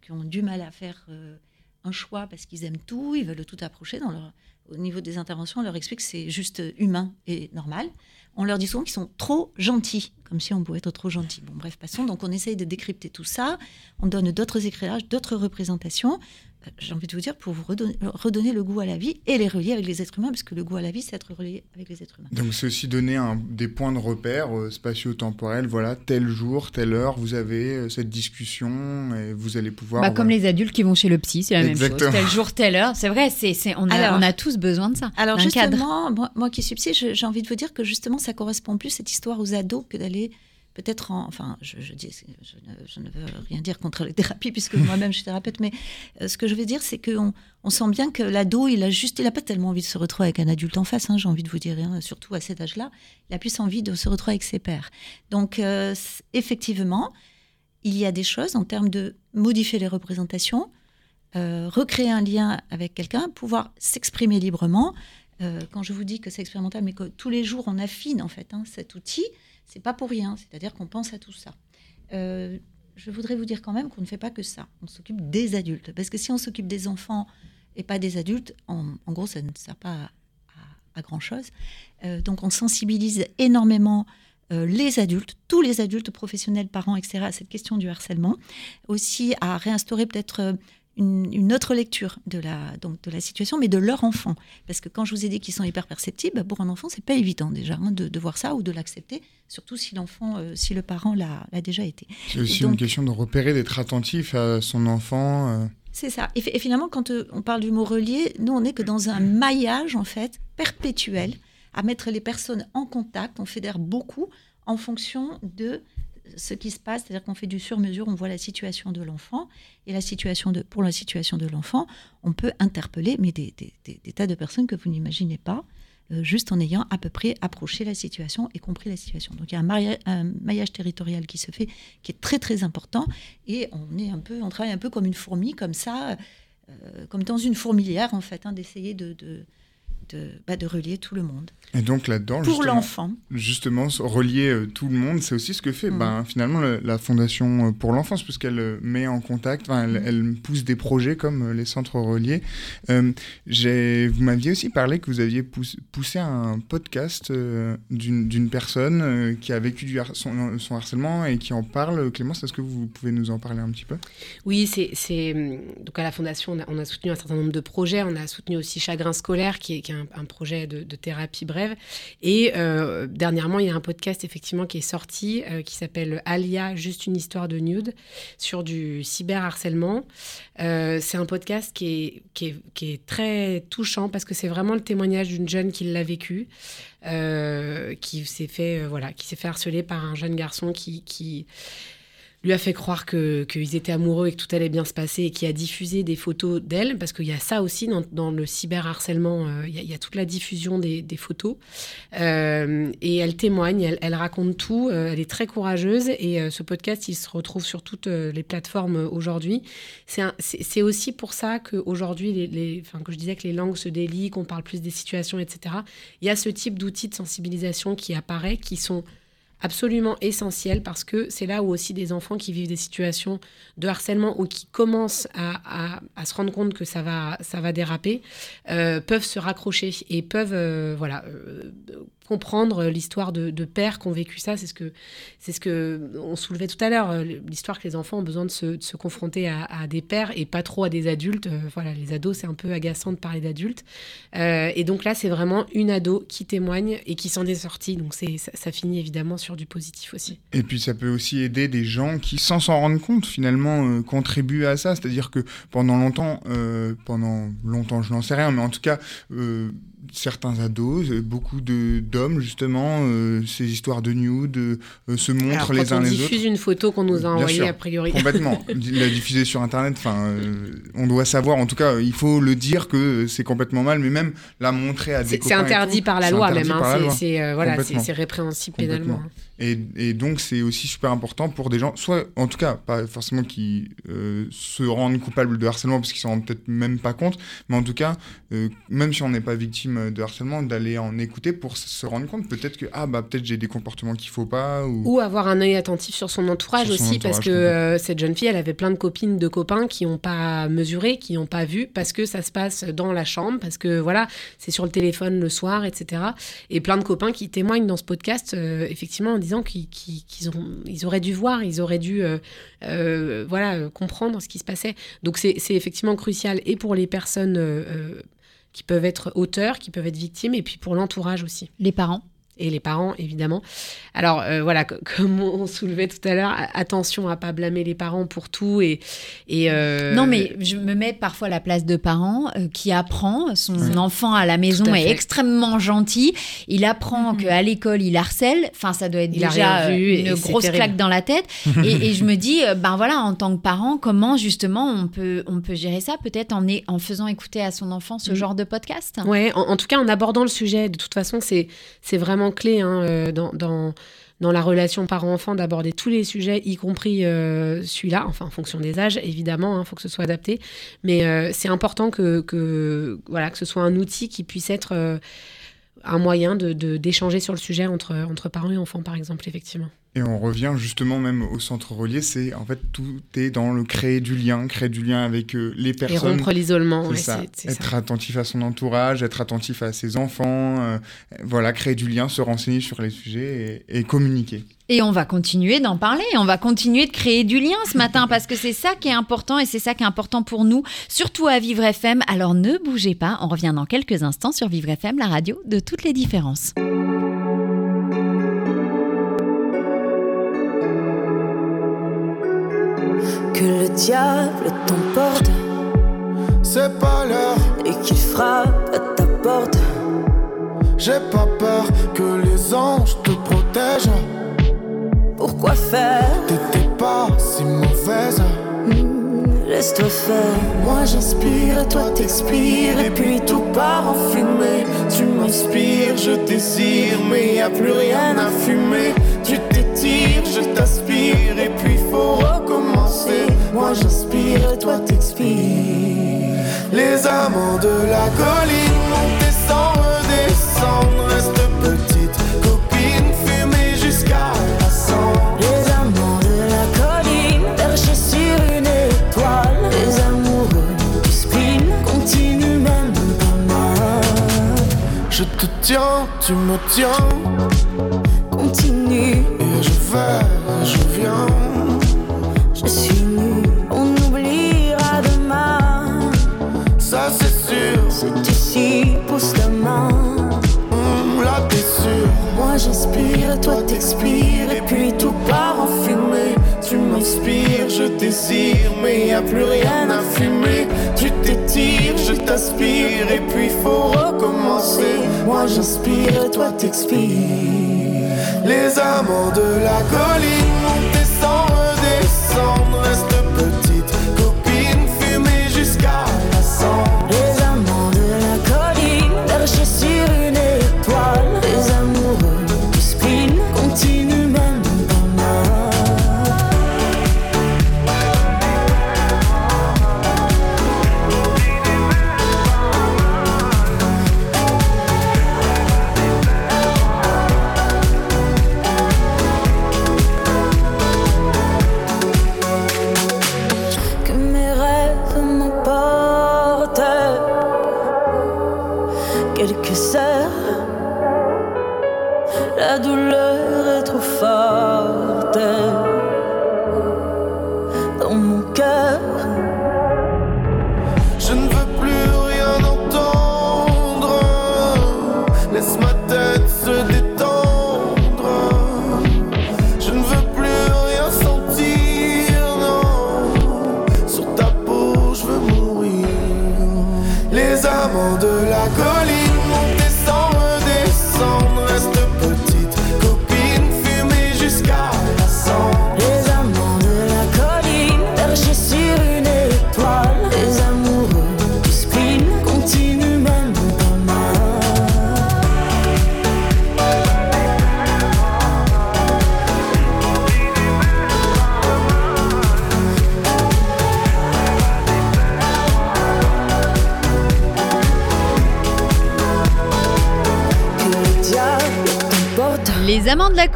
qui ont du mal à faire euh, un choix parce qu'ils aiment tout, ils veulent tout approcher. Dans leur, au niveau des interventions, on leur explique que c'est juste humain et normal. On leur dit souvent qu'ils sont trop gentils, comme si on pouvait être trop gentil. Bon, bref, passons. Donc, on essaye de décrypter tout ça. On donne d'autres éclairages, d'autres représentations. Euh, J'ai envie de vous dire, pour vous redonner, redonner le goût à la vie et les relier avec les êtres humains, parce que le goût à la vie, c'est être relié avec les êtres humains. Donc c'est aussi donner un- des points de repère euh, spatio-temporels. Voilà, tel jour, telle heure, vous avez euh, cette discussion et vous allez pouvoir... Bah, comme voilà. les adultes qui vont chez le psy, c'est la même chose. Tel jour, telle heure. C'est vrai, c'est, c'est, on, a, Alors- on a tous besoin de ça. Alors d'un cadre. justement, moi, moi qui suis psy, j'ai envie de vous dire que justement, ça correspond plus cette histoire aux ados que d'aller peut-être en... Enfin, je, ne, veux rien dire contre les thérapies, puisque moi-même je suis thérapeute, mais euh, ce que je veux dire, c'est qu'on on sent bien que l'ado, il a juste, il a pas tellement envie de se retrouver avec un adulte en face, hein, j'ai envie de vous dire, hein, surtout à cet âge-là, il a plus envie de se retrouver avec ses pairs. Donc, euh, effectivement, il y a des choses en termes de modifier les représentations, euh, recréer un lien avec quelqu'un, pouvoir s'exprimer librement. Quand je vous dis que c'est expérimental, mais que tous les jours on affine en fait hein, cet outil, c'est pas pour rien. C'est-à-dire qu'on pense à tout ça. Euh, je voudrais vous dire quand même qu'on ne fait pas que ça. On s'occupe des adultes, parce que si on s'occupe des enfants et pas des adultes, en, gros, ça ne sert pas à, à- à grand chose. Euh, donc on sensibilise énormément. euh, les adultes, tous les adultes professionnels, parents, etc., à cette question du harcèlement, aussi à réinstaurer peut-être une, une autre lecture de la, donc de la situation, mais de leur enfant. Parce que quand je vous ai dit qu'ils sont hyper perceptibles, pour un enfant, c'est pas évident déjà hein, de, de voir ça ou de l'accepter, surtout si l'enfant, euh, si le parent l'a déjà été. C'est aussi Donc- une question de repérer, d'être attentif à son enfant. euh. C'est ça. Et finalement, quand euh, on parle du mot relié, nous, on n'est que dans un maillage, en fait, perpétuel, à mettre les personnes en contact. On fédère beaucoup en fonction de ce qui se passe, c'est-à-dire qu'on fait du sur-mesure, on voit la situation de l'enfant, et la situation de, pour la situation de l'enfant, on peut interpeller mais des, tas de personnes que vous n'imaginez pas, euh, juste en ayant à peu près approché la situation et compris la situation. Donc il y a un maillage territorial qui se fait, qui est très très important, et on est un peu, on travaille un peu comme une fourmi, comme ça, euh, comme dans une fourmilière en fait, hein, d'essayer de, de, de, bah, de relier tout le monde. Et donc là-dedans, Pour l'enfant, justement, relier euh, tout le monde, c'est aussi ce que fait Mm. ben, finalement le- la Fondation euh, pour l'enfance, puisqu'elle euh, met en contact, enfin, elle, Mm. elle pousse des projets comme euh, les centres reliés. Euh, vous m'aviez aussi parlé que vous aviez pouss- poussé un podcast euh, d'une personne euh, qui a vécu du har- son, son harcèlement et qui en parle. Clémence, est-ce que vous pouvez nous en parler un petit peu? Oui, c'est hum, donc à la fondation, on a, on a soutenu un certain nombre de projets. On a soutenu aussi Chagrin scolaire, qui est, qui est un, un projet de, thérapie brève. Et euh, dernièrement, il y a un podcast effectivement qui est sorti euh, qui s'appelle Alia, juste une histoire de nude sur du cyberharcèlement. Euh, c'est un podcast qui est, qui, est, qui est très touchant parce que c'est vraiment le témoignage d'une jeune qui l'a vécu, qui s'est fait, voilà, qui s'est fait harceler par un jeune garçon qui lui a fait croire que- qu'ils étaient amoureux et que tout allait bien se passer et qui a diffusé des photos d'elle, parce qu'il y a ça aussi dans, dans le cyberharcèlement, euh, il y, a- toute la diffusion des, photos. Euh, et elle témoigne, elle, elle raconte tout, euh, elle est très courageuse et ce podcast, il se retrouve sur toutes les plateformes aujourd'hui. C'est aussi pour ça qu'aujourd'hui, les, enfin, que je disais que les langues se délient, qu'on parle plus des situations, etc. Il y a ce type d'outils de sensibilisation qui apparaît, qui sont absolument essentiels parce que c'est là où aussi des enfants qui vivent des situations de harcèlement ou qui commencent à, se rendre compte que ça va, ça va déraper, euh, peuvent se raccrocher et peuvent euh, voilà, euh, comprendre l'histoire de, de pères qui ont vécu ça. C'est ce que, c'est ce que on soulevait tout à l'heure, euh, l'histoire que les enfants ont besoin de se, confronter à, des pères et pas trop à des adultes. Euh, voilà, les ados, c'est un peu agaçant de parler d'adultes. Euh, et donc là, c'est vraiment une ado qui témoigne et qui s'en est sortie. Donc c'est, ça, finit évidemment sur du positif aussi. Et puis ça peut aussi aider des gens qui, sans s'en rendre compte, finalement, contribuent à ça. C'est-à-dire que pendant longtemps, pendant longtemps, je n'en sais rien, mais en tout cas, certains ados, euh, beaucoup de d'hommes justement, euh, ces histoires de nude euh, se montrent Alors, les uns on les diffuse autres. une photo qu'on nous a envoyée a priori. Complètement. La diffuser sur Internet, enfin, euh, on doit savoir. En tout cas, il faut le dire que c'est complètement mal, mais même la montrer à des C'est, interdit tout, par la loi même. hein. C'est, voilà, répréhensible pénalement. Et, et donc, c'est aussi super important pour des gens, soit, en tout cas, pas forcément qui euh, se rendent coupables de harcèlement parce qu'ils s'en rendent peut-être même pas compte, mais en tout cas, euh, même si on n'est pas victime de harcèlement, d'aller en écouter pour se rendre compte peut-être que, ah bah, peut-être j'ai des comportements qu'il faut pas, ou. Ou avoir un œil attentif sur son entourage Sur son aussi, parce que euh, cette jeune fille, elle avait plein de copines, de copains qui n'ont pas mesuré, qui n'ont pas vu, parce que ça se passe dans la chambre, parce que voilà, c'est sur le téléphone le soir, etc. Et plein de copains qui témoignent dans ce podcast, effectivement, en disant qu'ils ont- ils auraient dû voir, ils auraient dû euh, euh, voilà, euh, comprendre ce qui se passait. Donc c'est effectivement crucial, et pour les personnes qui peuvent être auteurs, qui peuvent être victimes, et puis pour l'entourage aussi Les parents? Et les parents évidemment. Alors euh, voilà, co- comme on soulevait tout à l'heure, attention à pas blâmer les parents pour tout et et euh, Non, mais je me mets parfois à la place de parents euh, qui apprend, son enfant à la maison Tout est extrêmement gentil, il apprend Mhm. qu'à l'école il harcèle, enfin ça doit être Il déjà vu une grosse claque dans la tête. et, et je me dis, ben voilà, en tant que parent, comment justement on peut, on peut gérer ça Peut-être en, faisant écouter à son enfant ce Mhm. genre de podcast? Ouais, en, en tout cas en abordant le sujet, de toute façon c'est c'est vraiment clé hein, euh, dans, la relation parent-enfant d'aborder tous les sujets, y compris euh, celui-là, enfin en fonction des âges, évidemment, il faut que ce soit adapté. Mais euh, c'est important que, que, voilà, que ce soit un outil qui puisse être un moyen d'échanger de, sur le sujet entre, entre parents et enfants, par exemple, effectivement. Et on revient justement même au centre relié, c'est en fait tout est dans le créer du lien, créer du lien avec euh, les Et personnes. rompre l'isolement, C'est ouais, ça. c'est c'est ça. Être attentif à son entourage, être attentif à ses enfants, euh, voilà, créer du lien, se renseigner sur les sujets et, et communiquer. Et on va continuer d'en parler, on va continuer de créer du lien ce matin parce que c'est ça qui est important et c'est ça qui est important pour nous, surtout à Vivre FM. Alors ne bougez pas, on revient dans quelques instants sur Vivre FM, la radio de toutes les différences. Que le diable t'emporte C'est pas l'heure, et qu'il frappe à ta porte. j'ai pas peur que les anges te protègent. Pourquoi faire? T'étais pas si mauvaise. Hmm, Laisse-toi faire. Moi j'inspire et toi t'expires. Et puis tout part en fumée. Tu m'inspires, je désire, mais y a plus rien à fumer. Tu je t'aspire, et puis faut recommencer. Moi j'inspire et toi t'expires. Les amants de la colline montent sans redescendre. Reste petite copine, fumée jusqu'à la cendre. Les amants de la colline, perchés sur une étoile. Les amoureux du spleen continuent même pas mal. Je te tiens, tu me tiens, je viens. Je suis nu, on oubliera demain. Ça c'est sûr. C'est ici, pousse la main. Là t'es sûr. Moi j'inspire, toi t'expires. Et puis tout part en fumée. Tu m'inspires, je désire, mais y a plus rien à t'aspire, et puis faut recommencer. Moi j'inspire, toi t'expires. Les amants de la colline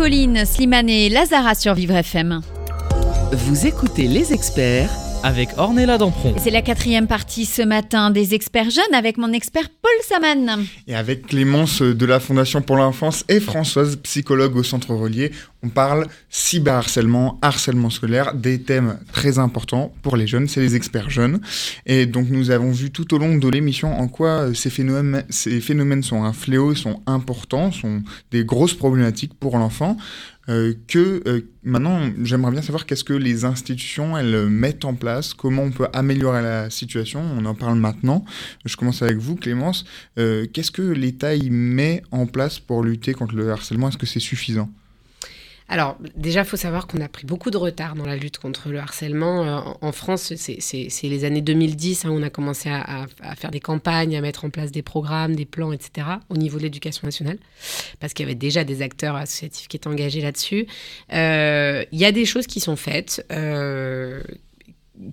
colline, Slimane et Lazara sur Vivre FM. Vous écoutez les experts Avec Ornella Dampron. C'est la quatrième partie ce matin des experts jeunes avec mon expert Et avec Clémence de la Fondation pour l'enfance et Françoise, psychologue au Centre Relié, on parle cyberharcèlement, harcèlement scolaire, des thèmes très importants pour les jeunes, c'est les experts jeunes. Et donc nous avons vu tout au long de l'émission en quoi euh, ces phénomènes, ces phénomènes sont un fléau, sont importants, sont des grosses problématiques pour l'enfant. Euh, que euh, maintenant, j'aimerais bien savoir qu'est-ce que les institutions elles euh, mettent en place, comment on peut améliorer la situation. On en parle maintenant. Je commence avec vous, Clémence. Qu'est-ce que l'État met en place pour lutter contre le harcèlement? Est-ce que c'est suffisant? Alors, déjà, il faut savoir qu'on a pris beaucoup de retard dans la lutte contre le harcèlement. Euh, en- France, c'est- les années 2010 hein, où on a commencé à faire des campagnes, à mettre en place des programmes, des plans, etc., au niveau de l'éducation nationale, parce qu'il y avait déjà des acteurs associatifs qui étaient engagés là-dessus. Euh, Il y a des choses qui sont faites. euh,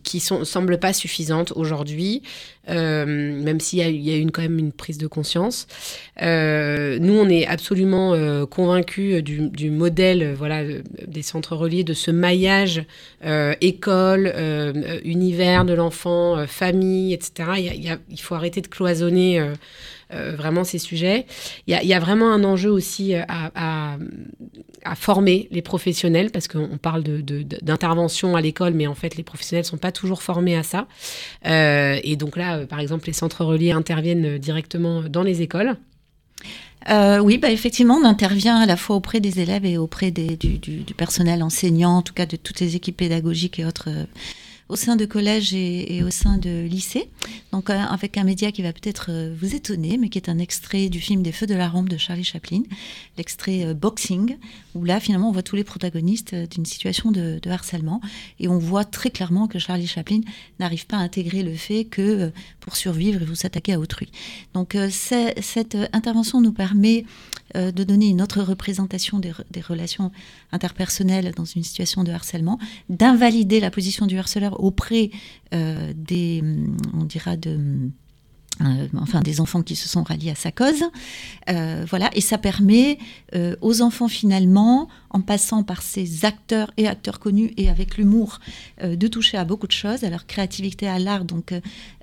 qui ne semblent pas suffisantes aujourd'hui, euh, même s'il y y a une, quand même une prise de conscience. Euh, nous, on est absolument euh, convaincus du, du modèle voilà, des centres reliés, de ce maillage école, univers de l'enfant, famille, etc. Il, faut arrêter de cloisonner vraiment ces sujets. Il y, a, vraiment un enjeu aussi euh, à, former les professionnels, parce qu'on on parle d'intervention à l'école, mais en fait, les professionnels ne sont pas toujours formés à ça. Euh, et donc là, euh, par exemple, les centres reliés interviennent euh, directement dans les écoles. Euh, oui, bah, effectivement, on intervient à la fois auprès des élèves et auprès du, personnel enseignant, en tout cas de toutes les équipes pédagogiques et autres, euh, au sein de collèges et, au sein de lycées. Donc, avec un média qui va peut-être euh, vous étonner, mais qui est un extrait du film Des Feux de la Rampe de Charlie Chaplin, l'extrait euh, Boxing, où là, finalement, on voit tous les protagonistes euh, d'une situation de, de harcèlement. Et on voit très clairement que Charlie Chaplin n'arrive pas à intégrer le fait que pour survivre, il faut s'attaquer à autrui. Donc cette intervention nous permet euh, de donner une autre représentation des, re- des relations interpersonnelles dans une situation de harcèlement, d'invalider la position du harceleur auprès euh, des, hum, on dira, de... euh, enfin des enfants qui se sont ralliés à sa cause. Euh, voilà, et ça permet euh, aux enfants finalement, en passant par ces acteurs et acteurs connus et avec l'humour, de toucher à beaucoup de choses, à leur créativité, à l'art. Donc,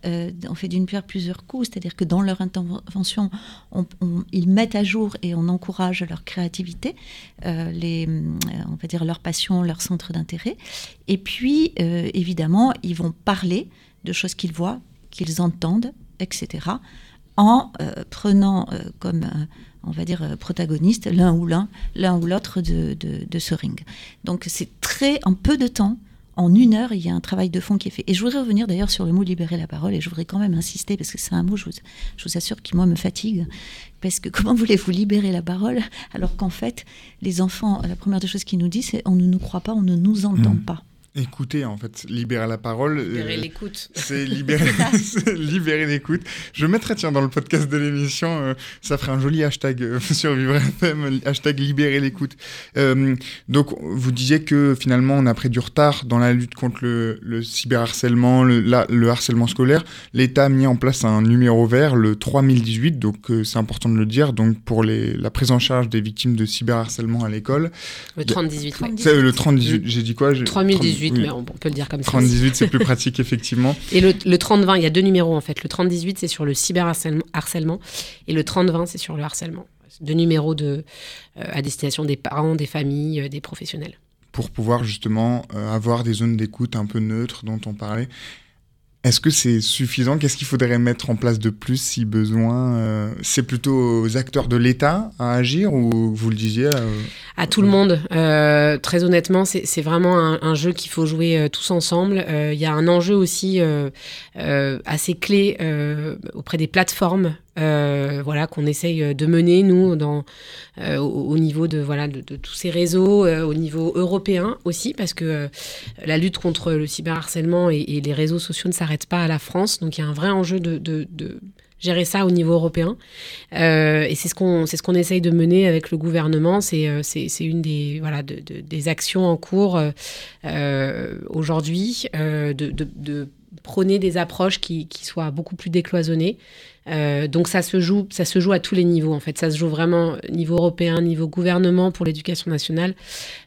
on fait d'une pierre plusieurs coups, c'est-à-dire que dans leur intervention, on- ils mettent à jour et on encourage leur créativité, les, on va dire leur passion, leur centre d'intérêt. Et puis, évidemment, ils vont parler de choses qu'ils voient, qu'ils entendent, etc., en euh, prenant euh, comme euh, on va dire, protagonistes, l'un ou l'un, l'un ou l'autre de, de, de ce ring. Donc c'est très, en peu de temps, en une heure, il y a un travail de fond qui est fait. Et je voudrais revenir d'ailleurs sur le mot libérer la parole, et je voudrais quand même insister, parce que c'est un mot, je vous, je vous assure, qui moi me fatigue. Parce que comment voulez-vous libérer la parole alors qu'en fait, les enfants, la première des choses qu'ils nous disent, c'est on ne nous croit pas, on ne nous entend Mmh. pas. Écouter, en fait, libérer la parole. Libérer euh, l'écoute. C'est libérer, libérer l'écoute. Je mettrai, tiens, dans le podcast de l'émission, euh, ça ferait un joli hashtag euh, sur Vivre FM, hashtag libérer l'écoute. Euh, donc, vous disiez que finalement, on a pris du retard dans la lutte contre le, le cyberharcèlement, le, la- le harcèlement scolaire. L'État a mis en place un numéro vert, le 3018, donc c'est important de le dire, donc pour les, la prise en charge des victimes de cyberharcèlement à l'école. Le 30-18, ouais. C'est euh, le 3018, j'ai dit quoi J'ai- 3018, 30, oui. mais on, peut le dire comme ça. 3018, c'est plus pratique, effectivement. Et le, le 30-20, il y a deux numéros en fait. Le 30-18, c'est sur le cyberharcèlement harcèlement, et le 30-20, c'est sur le harcèlement. Deux numéros de, euh, à destination des parents, des familles, euh, des professionnels. pour pouvoir justement euh, avoir des zones d'écoute un peu neutres dont on parlait. Est-ce que c'est suffisant? Qu'est-ce qu'il faudrait mettre en place de plus si besoin euh, C'est plutôt aux acteurs de l'État à agir ou vous le disiez euh, À tout le monde. Euh, très honnêtement, c'est vraiment un, un jeu qu'il faut jouer tous ensemble. Euh, Il y a un enjeu aussi euh, euh, assez clé euh, auprès des plateformes. Euh, voilà qu'on essaye de mener nous euh, au, au niveau de voilà de, tous ces réseaux euh, au niveau européen aussi parce que euh, la lutte contre le cyberharcèlement et, les réseaux sociaux ne s'arrête pas à la France donc il y a un vrai enjeu de, gérer ça au niveau européen euh, et c'est ce qu'on c'est ce qu'on essaye de mener avec le gouvernement. C'est euh, c'est une des voilà de, de- des actions en cours euh, euh, aujourd'hui euh, de, prôner des approches qui soient beaucoup plus décloisonnées. Euh, donc ça se joue ça se joue à tous les niveaux en fait. Ça se joue vraiment niveau européen, niveau gouvernement pour l'éducation nationale,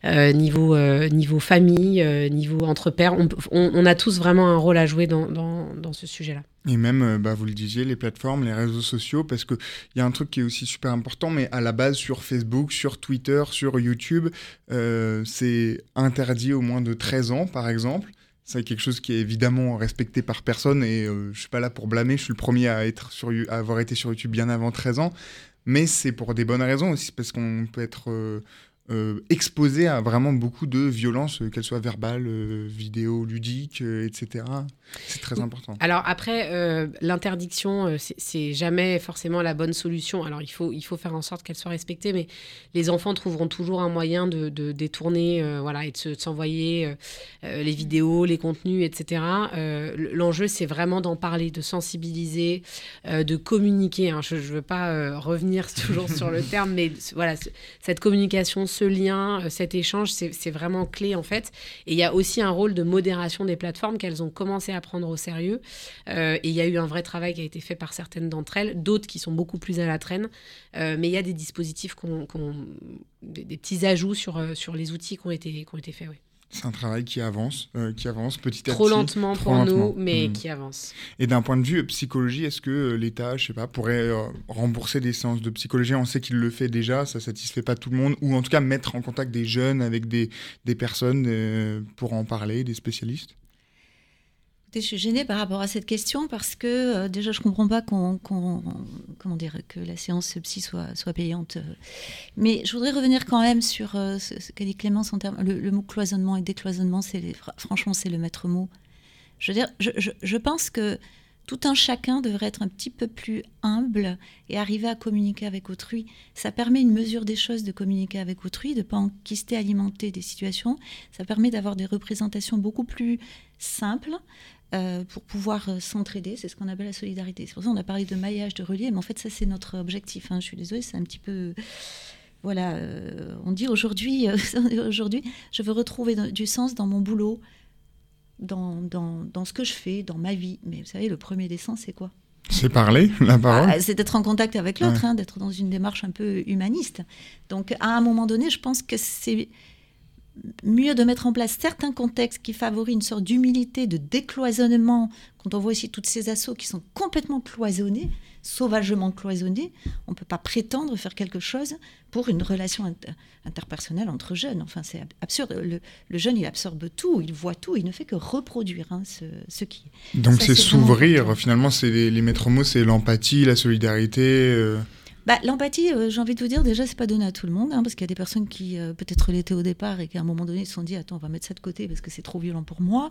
euh, niveau euh, niveau famille, euh, niveau entre pairs. On, a tous vraiment un rôle à jouer dans, dans, ce sujet-là. Et même, euh, bah, vous le disiez, les plateformes, les réseaux sociaux, parce qu'il y a un truc qui est aussi super important, mais à la base sur Facebook, sur Twitter, sur YouTube, c'est interdit au moins de 13 ans, par exemple. C'est quelque chose qui est évidemment respecté par personne et euh, je suis pas là pour blâmer, je suis le premier à, être sur, à avoir été sur YouTube bien avant 13 ans, mais c'est pour des bonnes raisons aussi, parce qu'on peut être euh, euh, exposé à vraiment beaucoup de violences, qu'elles soient verbales, vidéo, ludiques, etc. C'est très important. Alors après, euh, l'interdiction, euh, c'est- jamais forcément la bonne solution. Alors il faut, il faut faire en sorte qu'elle soit respectée, mais les enfants trouveront toujours un moyen de, détourner, euh, voilà, et de se- de s'envoyer euh, les vidéos, les contenus, etc. L'enjeu, c'est vraiment d'en parler, de sensibiliser, de communiquer. hein. Je ne veux pas revenir toujours sur le terme, mais voilà, cette communication, ce lien, cet échange, c'est vraiment clé en fait. Et il y a aussi un rôle de modération des plateformes qu'elles ont commencé à prendre au sérieux. Euh, et il y a eu un vrai travail qui a été fait par certaines d'entre elles, d'autres qui sont beaucoup plus à la traîne. Euh, mais il y a des dispositifs, qu'on- qu'on- des, des petits ajouts sur, euh, sur les outils qui ont été, qui ont été faits. oui. C'est un travail qui avance, euh, qui avance petit à Trop petit. lentement Trop pour lentement. nous, mais Mm. qui avance. Et d'un point de vue psychologie, est-ce que l'État, je sais pas, pourrait euh, rembourser des séances de psychologie? On sait qu'il le fait déjà, ça satisfait pas tout le monde, ou en tout cas mettre en contact des jeunes avec des, des personnes euh, pour en parler, des spécialistes? Je suis gênée par rapport à cette question parce que euh, déjà je comprends pas qu'on, comment dire que la séance psy soit, soit payante. Mais je voudrais revenir quand même sur euh, ce, ce qu'a dit Clémence en termes le, mot cloisonnement et décloisonnement. C'est franchement c'est le maître mot. Je veux dire, je, je- pense que tout un chacun devrait être un petit peu plus humble et arriver à communiquer avec autrui. Ça permet une mesure des choses de communiquer avec autrui, de pas enquister, alimenter des situations. Ça permet d'avoir des représentations beaucoup plus simples euh, pour pouvoir euh, s'entraider. C'est ce qu'on appelle la solidarité. C'est pour ça qu'on a parlé de maillage, de relier, mais en fait, ça, c'est notre objectif. hein. Je suis désolée, c'est un petit peu. Voilà, euh, on dit aujourd'hui, aujourd'hui, je veux retrouver du sens dans mon boulot, dans, dans, dans ce que je fais, dans ma vie. Mais vous savez, le premier des sens, c'est quoi? C'est parler, la parole. ah, c'est d'être en contact avec l'autre, Ouais. hein, d'être dans une démarche un peu humaniste. Donc, à un moment donné, je pense que c'est mieux de mettre en place certains contextes qui favorisent une sorte d'humilité, de décloisonnement. Quand on voit ici toutes ces assauts qui sont complètement cloisonnés, sauvagement cloisonnés, on ne peut pas prétendre faire quelque chose pour une relation inter- interpersonnelle entre jeunes. Enfin, c'est ab- absurde. Le, le jeune, il absorbe tout, il voit tout, il ne fait que reproduire hein, ce, ce qui est. Donc c'est s'ouvrir, finalement, c'est les, les maîtres mots, c'est l'empathie, la solidarité. euh, Bah, L'empathie, euh, j'ai envie de vous dire, déjà, c'est pas donné à tout le monde, hein, parce qu'il y a des personnes qui euh, peut-être l'étaient au départ et qui à un moment donné se sont dit, attends, on va mettre ça de côté parce que c'est trop violent pour moi.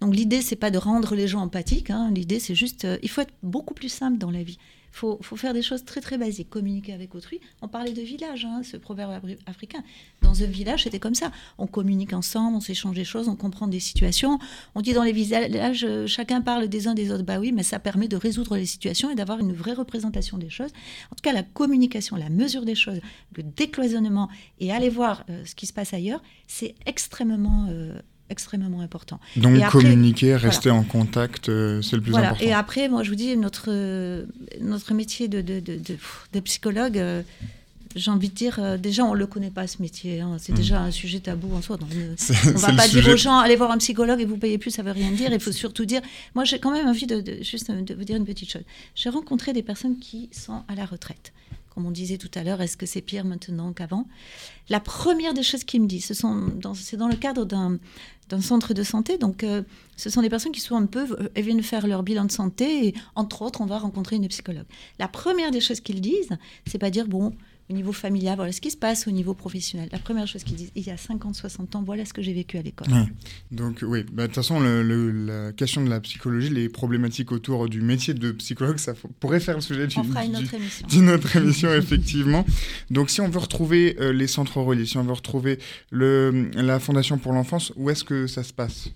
Donc l'idée, c'est pas de rendre les gens empathiques, hein. l'idée, c'est juste, euh, il faut être beaucoup plus simple dans la vie. Faut, faut, faire des choses très très basiques, communiquer avec autrui. On parlait de village, hein, ce proverbe africain. Dans un village, c'était comme ça. On communique ensemble, on s'échange des choses, on comprend des situations. On dit dans les villages, chacun parle des uns des autres. Bah oui, mais ça permet de résoudre les situations et d'avoir une vraie représentation des choses. En tout cas, la communication, la mesure des choses, le décloisonnement et aller voir euh, ce qui se passe ailleurs, c'est extrêmement euh, extrêmement important. Donc après, communiquer, rester voilà. en contact, euh, c'est le plus voilà. important. Et après, moi je vous dis, notre, euh, notre métier de, de, de, de psychologue, euh, j'ai envie de dire, euh, déjà on ne le connaît pas ce métier, hein. c'est mmh. déjà un sujet tabou en soi. Donc, on ne va pas dire aux gens, allez voir un psychologue et vous payez plus, ça ne veut rien dire. Il faut surtout dire, moi j'ai quand même envie de, juste de vous dire une petite chose. J'ai rencontré des personnes qui sont à la retraite comme on disait tout à l'heure, est-ce que c'est pire maintenant qu'avant? La première des choses qu'ils me disent, c'est dans, le cadre d'un centre de santé, donc euh, ce sont des personnes qui elles viennent faire leur bilan de santé, et entre autres, on va rencontrer une psychologue. La première des choses qu'ils disent, c'est pas dire, bon, au niveau familial, voilà ce qui se passe au niveau professionnel. La première chose qu'ils disent, il y a 50, 60 ans, voilà ce que j'ai vécu à l'école. Ouais. Donc oui, bah, de bah, toute façon, le, le, la question de la psychologie, les problématiques autour du métier de psychologue, ça pourrait faire le sujet d'une autre émission. autre émission, effectivement. Donc si on veut retrouver euh, les centres reliés, si on veut retrouver le, la Fondation pour l'enfance, où est-ce que ça se passe?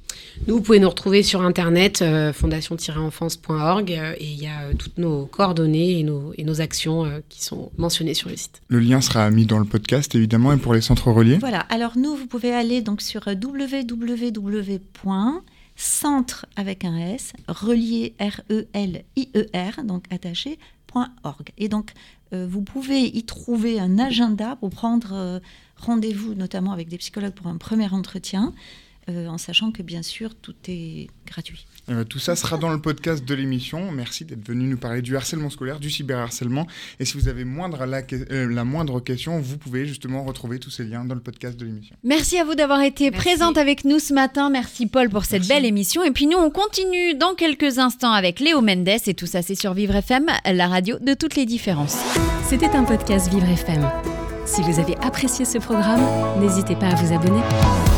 Nous, vous pouvez nous retrouver sur Internet, euh, fondation-enfance.org, euh, et il y a toutes nos coordonnées et nos, et nos actions euh, qui sont mentionnées sur le site. Le lien sera mis dans le podcast, évidemment, et pour les centres reliés. Voilà. Alors, nous, vous pouvez aller donc sur www.centre avec un S, relié R-E-L-I-E-R, donc attaché, .org. Et donc, euh, vous pouvez y trouver un agenda pour prendre euh, rendez-vous, notamment avec des psychologues pour un premier entretien, euh, en sachant que, bien sûr, tout est gratuit. Euh, tout ça sera dans le podcast de l'émission. Merci d'être venu nous parler du harcèlement scolaire, du cyberharcèlement. Et si vous avez moindre la, euh, la, moindre question, vous pouvez justement retrouver tous ces liens dans le podcast de l'émission. Merci à vous d'avoir été Merci. présente avec nous ce matin. Merci Paul pour cette Merci. belle émission. Et puis nous, on continue dans quelques instants avec Léo Mendes. Et tout ça, c'est sur Vivre FM, la radio de toutes les différences. C'était un podcast Vivre FM. Si vous avez apprécié ce programme, n'hésitez pas à vous abonner.